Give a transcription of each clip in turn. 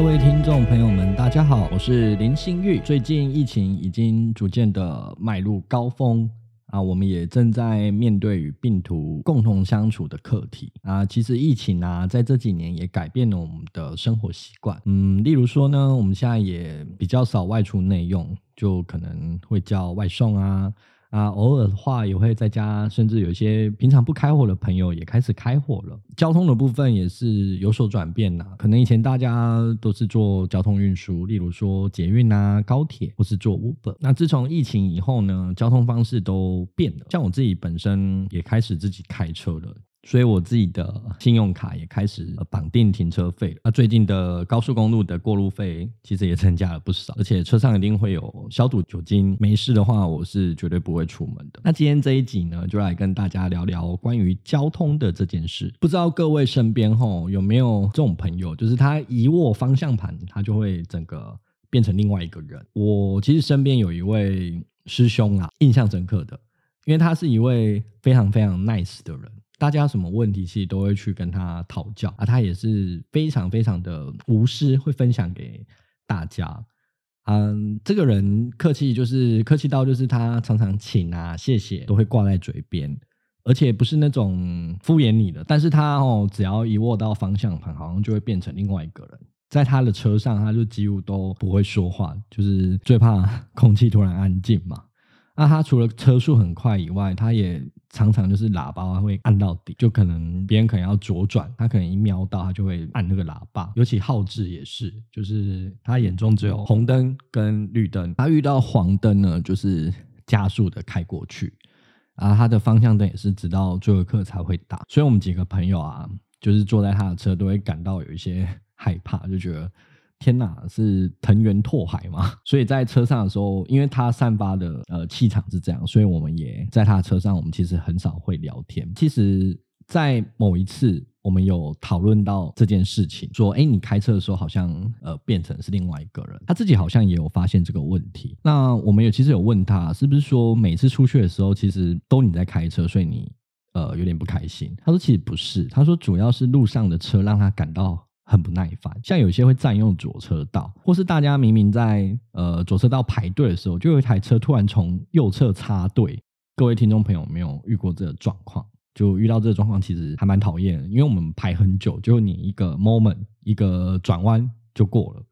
各位听众朋友们，大家好，我是林心玉。最近疫情已经逐渐的迈入高峰啊，我们也正在面对与病毒共同相处的课题啊。其实疫情啊，在这几年也改变了我们的生活习惯。嗯，例如说呢，我们现在也比较少外出内用，就可能会叫外送啊。啊，偶尔的话也会在家，甚至有些平常不开火的朋友也开始开火了。交通的部分也是有所转变呐，可能以前大家都是坐交通运输，例如说捷运啊、高铁，或是坐 Uber。那自从疫情以后呢，交通方式都变了。像我自己本身也开始自己开车了。所以我自己的信用卡也开始绑定停车费。那最近的高速公路的过路费其实也增加了不少，而且车上一定会有消毒酒精。没事的话，我是绝对不会出门的。那今天这一集呢，就来跟大家聊聊关于交通的这件事。不知道各位身边吼有没有这种朋友，就是他一握方向盘，他就会整个变成另外一个人。我其实身边有一位师兄啊，印象深刻的，因为他是一位非常非常 nice 的人。大家什么问题其实都会去跟他讨教啊，他也是非常非常的无私，会分享给大家。嗯，这个人客气就是客气到就是他常常请啊、谢谢都会挂在嘴边，而且不是那种敷衍你的。但是他哦，只要一握到方向盘，好像就会变成另外一个人。在他的车上，他就几乎都不会说话，就是最怕空气突然安静嘛。那他除了车速很快以外，他也常常就是喇叭会按到底，就可能别人可能要左转，他可能一瞄到他就会按那个喇叭。尤其浩志也是，就是他眼中只有红灯跟绿灯，他遇到黄灯呢，就是加速的开过去。啊，他的方向灯也是直到最后一刻才会打。所以我们几个朋友啊，就是坐在他的车都会感到有一些害怕，就觉得。天呐，是藤原拓海吗？所以在车上的时候，因为他散发的呃气场是这样，所以我们也在他的车上，我们其实很少会聊天。其实，在某一次，我们有讨论到这件事情，说，哎，你开车的时候好像呃变成是另外一个人，他自己好像也有发现这个问题。那我们有其实有问他，是不是说每次出去的时候，其实都你在开车，所以你呃有点不开心？他说其实不是，他说主要是路上的车让他感到。很不耐烦，像有些会占用左车道，或是大家明明在呃左车道排队的时候，就有一台车突然从右侧插队。各位听众朋友，没有遇过这个状况？就遇到这个状况，其实还蛮讨厌，因为我们排很久，就你一个 moment 一个转弯就过了。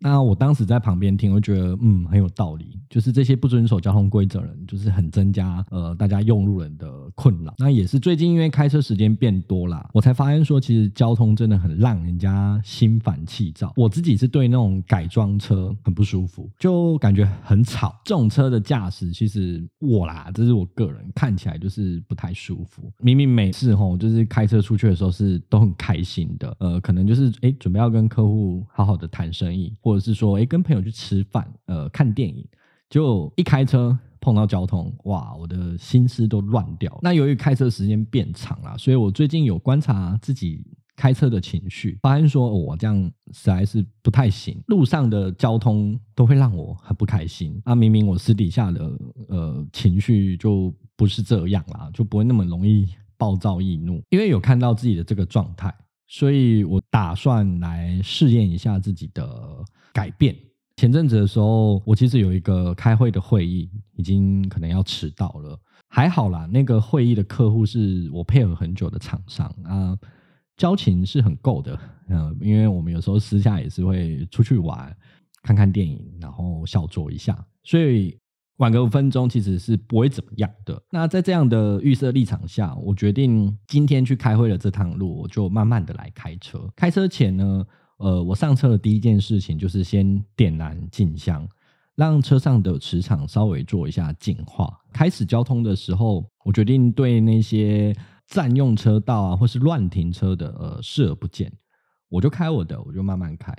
那我当时在旁边听，我觉得嗯很有道理，就是这些不遵守交通规则人，就是很增加呃大家用路人的困扰。那也是最近因为开车时间变多啦，我才发现说，其实交通真的很让人家心烦气躁。我自己是对那种改装车很不舒服，就感觉很吵。这种车的驾驶，其实我啦，这是我个人看起来就是不太舒服。明明每次吼就是开车出去的时候是都很开心的，呃，可能就是哎准备要跟客户好好的谈生意。或者是说，哎，跟朋友去吃饭，呃，看电影，就一开车碰到交通，哇，我的心思都乱掉。那由于开车时间变长了，所以我最近有观察自己开车的情绪，发现说，我这样实在是不太行。路上的交通都会让我很不开心。啊，明明我私底下的呃情绪就不是这样啦，就不会那么容易暴躁易怒，因为有看到自己的这个状态。所以我打算来试验一下自己的改变。前阵子的时候，我其实有一个开会的会议，已经可能要迟到了。还好啦，那个会议的客户是我配合很久的厂商啊，交情是很够的。嗯，因为我们有时候私下也是会出去玩，看看电影，然后小酌一下，所以。晚个五分钟其实是不会怎么样的。那在这样的预设立场下，我决定今天去开会的这趟路，我就慢慢的来开车。开车前呢，呃，我上车的第一件事情就是先点燃静香，让车上的磁场稍微做一下净化。开始交通的时候，我决定对那些占用车道啊，或是乱停车的，呃，视而不见。我就开我的，我就慢慢开。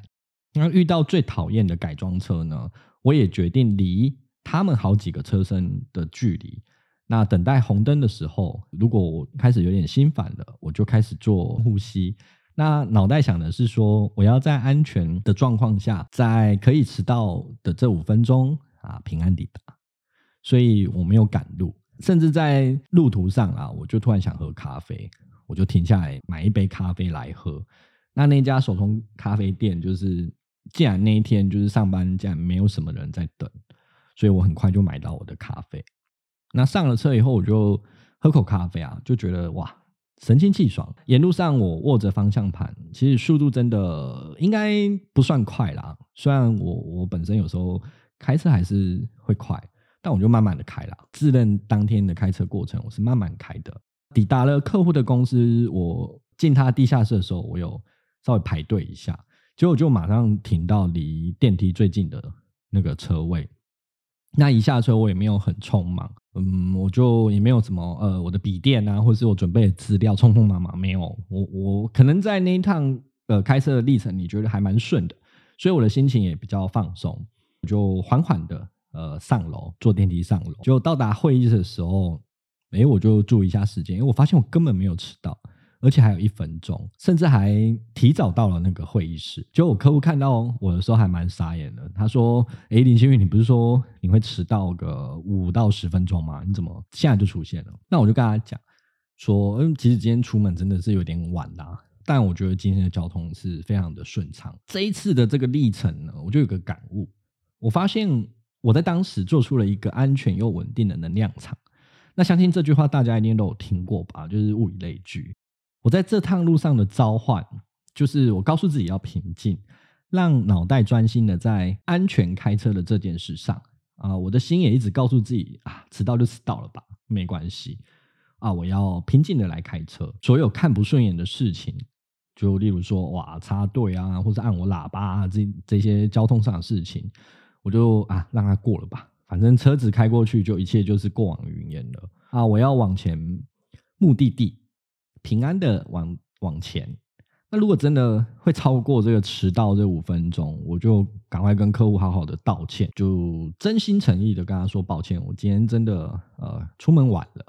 那遇到最讨厌的改装车呢，我也决定离。他们好几个车身的距离，那等待红灯的时候，如果我开始有点心烦了，我就开始做呼吸。那脑袋想的是说，我要在安全的状况下，在可以迟到的这五分钟啊，平安抵达。所以我没有赶路，甚至在路途上啊，我就突然想喝咖啡，我就停下来买一杯咖啡来喝。那那家手冲咖啡店就是，既然那一天就是上班，竟然没有什么人在等，所以我很快就买到我的咖啡。那上了车以后，我就喝口咖啡啊，就觉得哇，神清气爽。沿路上我握着方向盘，其实速度真的应该不算快啦。虽然我我本身有时候开车还是会快，但我就慢慢的开啦。自认当天的开车过程，我是慢慢开的。抵达了客户的公司，我进他地下室的时候，我有稍微排队一下，结果就马上停到离电梯最近的那个车位。那一下车，我也没有很匆忙，嗯，我就也没有什么呃，我的笔电啊，或是我准备的资料，匆匆忙忙没有。我我可能在那一趟呃开车的历程，你觉得还蛮顺的，所以我的心情也比较放松，我就缓缓的呃上楼，坐电梯上楼，就到达会议室的时候。哎，我就注意一下时间，因为我发现我根本没有迟到，而且还有一分钟，甚至还提早到了那个会议室。就我客户看到我的时候还蛮傻眼的，他说：“哎，林新宇，你不是说你会迟到个五到十分钟吗？你怎么现在就出现了？”那我就跟他讲说：“嗯，其实今天出门真的是有点晚啦，但我觉得今天的交通是非常的顺畅。这一次的这个历程呢，我就有个感悟，我发现我在当时做出了一个安全又稳定的能量场。”那相信这句话大家一定都有听过吧？就是物以类聚。我在这趟路上的召唤，就是我告诉自己要平静，让脑袋专心的在安全开车的这件事上啊。我的心也一直告诉自己啊，迟到就迟到了吧，没关系啊。我要平静的来开车，所有看不顺眼的事情，就例如说哇插队啊，或者按我喇叭啊，这这些交通上的事情，我就啊让它过了吧。反正车子开过去，就一切就是过往云烟了啊！我要往前，目的地平安的往往前。那如果真的会超过这个迟到这五分钟，我就赶快跟客户好好的道歉，就真心诚意的跟他说抱歉，我今天真的呃出门晚了。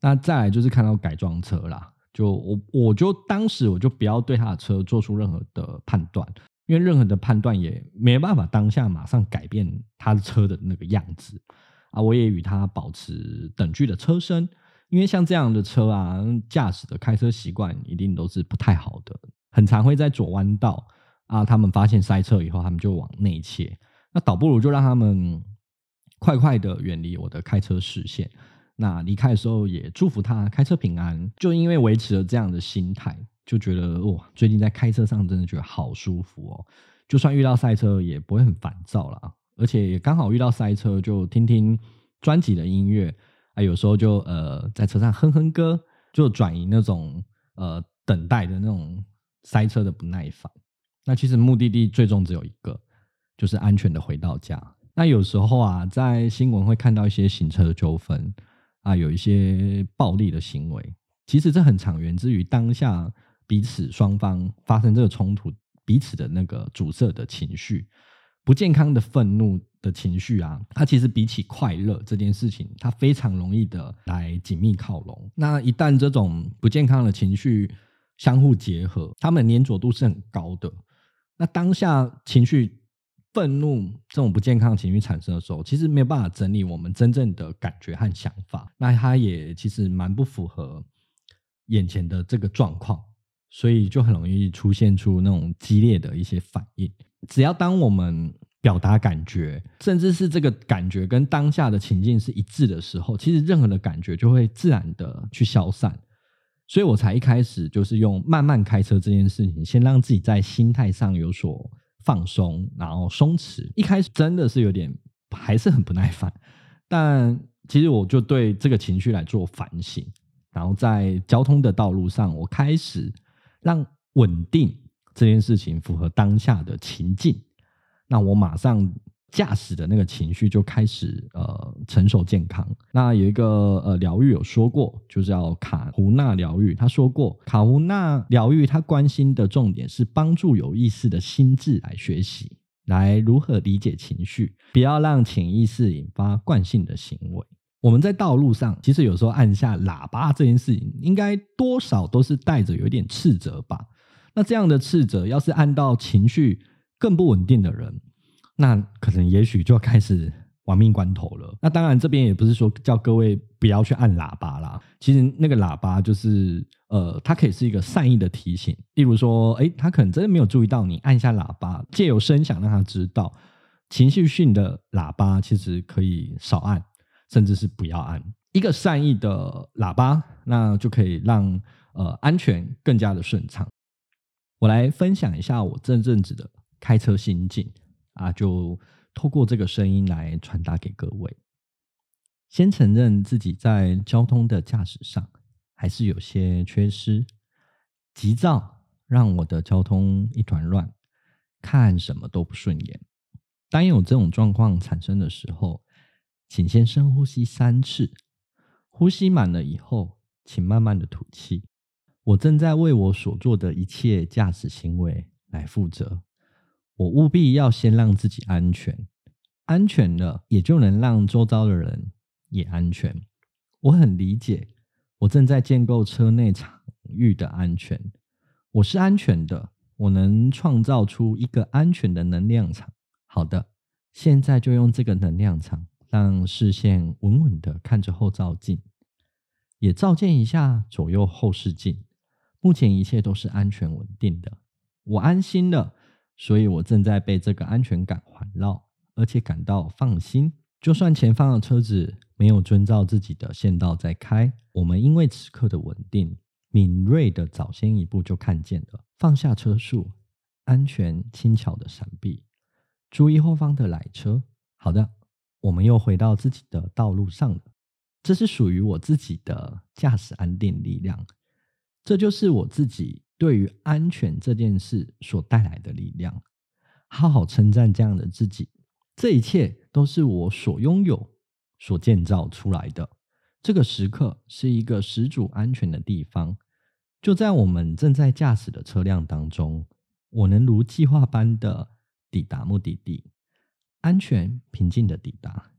那再来就是看到改装车啦，就我我就当时我就不要对他的车做出任何的判断。因为任何的判断也没办法当下马上改变他的车的那个样子啊，我也与他保持等距的车身，因为像这样的车啊，驾驶的开车习惯一定都是不太好的，很常会在左弯道啊，他们发现塞车以后，他们就往内切，那倒不如就让他们快快的远离我的开车视线，那离开的时候也祝福他开车平安，就因为维持了这样的心态。就觉得哇，最近在开车上真的觉得好舒服哦，就算遇到塞车也不会很烦躁啦，而且也刚好遇到塞车，就听听专辑的音乐啊，有时候就呃在车上哼哼歌，就转移那种呃等待的那种塞车的不耐烦。那其实目的地最终只有一个，就是安全的回到家。那有时候啊，在新闻会看到一些行车纠纷啊，有一些暴力的行为，其实这很常源自于当下。彼此双方发生这个冲突，彼此的那个阻塞的情绪，不健康的愤怒的情绪啊，它其实比起快乐这件事情，它非常容易的来紧密靠拢。那一旦这种不健康的情绪相互结合，它们粘着度是很高的。那当下情绪愤怒这种不健康情绪产生的时候，其实没有办法整理我们真正的感觉和想法。那它也其实蛮不符合眼前的这个状况。所以就很容易出现出那种激烈的一些反应。只要当我们表达感觉，甚至是这个感觉跟当下的情境是一致的时候，其实任何的感觉就会自然的去消散。所以我才一开始就是用慢慢开车这件事情，先让自己在心态上有所放松，然后松弛。一开始真的是有点还是很不耐烦，但其实我就对这个情绪来做反省，然后在交通的道路上，我开始。让稳定这件事情符合当下的情境，那我马上驾驶的那个情绪就开始呃成熟健康。那有一个呃疗愈有说过，就是叫卡胡纳疗愈。他说过，卡胡纳疗愈他关心的重点是帮助有意识的心智来学习，来如何理解情绪，不要让潜意识引发惯性的行为。我们在道路上，其实有时候按下喇叭这件事情，应该多少都是带着有一点斥责吧。那这样的斥责，要是按到情绪更不稳定的人，那可能也许就要开始亡命关头了。那当然，这边也不是说叫各位不要去按喇叭啦。其实那个喇叭就是，呃，它可以是一个善意的提醒。例如说，诶，他可能真的没有注意到你，按一下喇叭，借由声响让他知道。情绪性的喇叭其实可以少按，甚至是不要按。一个善意的喇叭，那就可以让呃安全更加的顺畅。我来分享一下我这阵子的开车心境啊，就。透过这个声音来传达给各位。先承认自己在交通的驾驶上还是有些缺失，急躁让我的交通一团乱，看什么都不顺眼。当有这种状况产生的时候，请先深呼吸三次，呼吸满了以后，请慢慢的吐气。我正在为我所做的一切驾驶行为来负责。我务必要先让自己安全，安全了，也就能让周遭的人也安全。我很理解，我正在建构车内场域的安全。我是安全的，我能创造出一个安全的能量场。好的，现在就用这个能量场，让视线稳稳的看着后照镜，也照见一下左右后视镜。目前一切都是安全稳定的，我安心了。所以我正在被这个安全感环绕，而且感到放心。就算前方的车子没有遵照自己的线道在开，我们因为此刻的稳定，敏锐的早先一步就看见了，放下车速，安全轻巧的闪避，注意后方的来车。好的，我们又回到自己的道路上了。这是属于我自己的驾驶安定力量，这就是我自己。对于安全这件事所带来的力量，好好称赞这样的自己。这一切都是我所拥有、所建造出来的。这个时刻是一个十足安全的地方，就在我们正在驾驶的车辆当中，我能如计划般的抵达目的地，安全平静的抵达。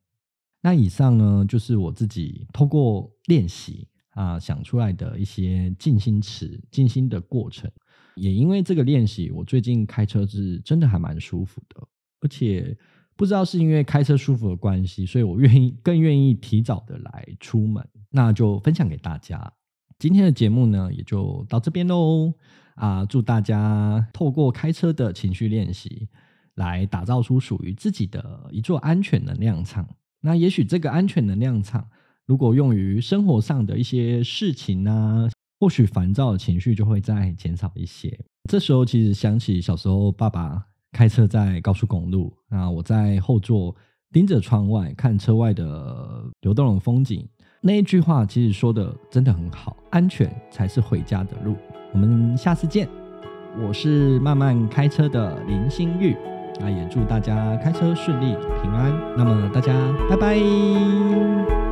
那以上呢，就是我自己透过练习。啊，想出来的一些静心词、静心的过程，也因为这个练习，我最近开车是真的还蛮舒服的，而且不知道是因为开车舒服的关系，所以我愿意更愿意提早的来出门，那就分享给大家。今天的节目呢，也就到这边喽。啊，祝大家透过开车的情绪练习，来打造出属于自己的一座安全能量场。那也许这个安全能量场。如果用于生活上的一些事情呢、啊，或许烦躁的情绪就会再减少一些。这时候其实想起小时候爸爸开车在高速公路，啊，我在后座盯着窗外看车外的流动的风景，那一句话其实说的真的很好，安全才是回家的路。我们下次见，我是慢慢开车的林心玉，那也祝大家开车顺利平安。那么大家拜拜。